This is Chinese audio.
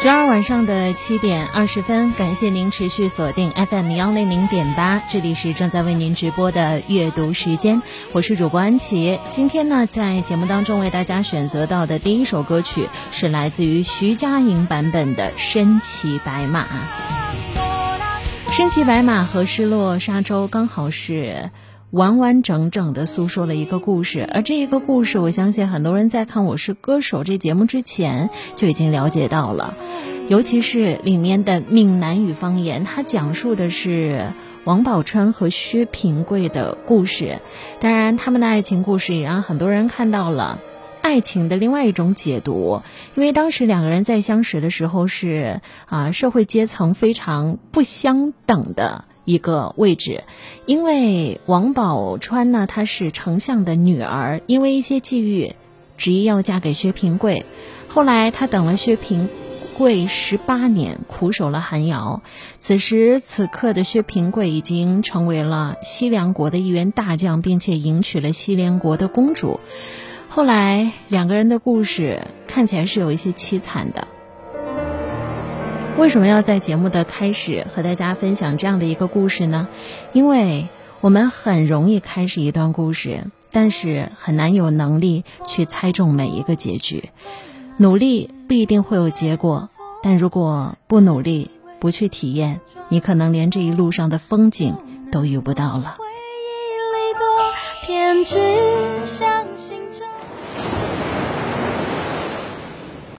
周二晚上的七点二十分，感谢您持续锁定 FM 幺零零点八，这里是正在为您直播的阅读时间，我是主播安琪。今天呢，在节目当中为大家选择到的第一首歌曲是来自于徐佳莹版本的《身骑白马》。身骑白马和失落沙洲刚好是。完完整整的诉说了一个故事，而这一个故事，我相信很多人在看《我是歌手》这节目之前就已经了解到了，尤其是里面的闽南语方言，它讲述的是王宝钏和薛平贵的故事。当然，他们的爱情故事也让很多人看到了爱情的另外一种解读，因为当时两个人在相识的时候是啊，社会阶层非常不相等的。一个位置，因为王宝钏呢，她是丞相的女儿，因为一些际遇，执意要嫁给薛平贵。后来她等了薛平贵十八年，苦守了寒窑。此时此刻的薛平贵已经成为了西凉国的一员大将，并且迎娶了西凉国的公主。后来两个人的故事看起来是有一些凄惨的。为什么要在节目的开始和大家分享这样的一个故事呢？因为我们很容易开始一段故事，但是很难有能力去猜中每一个结局。努力不一定会有结果，但如果不努力、不去体验，你可能连这一路上的风景都遇不到了。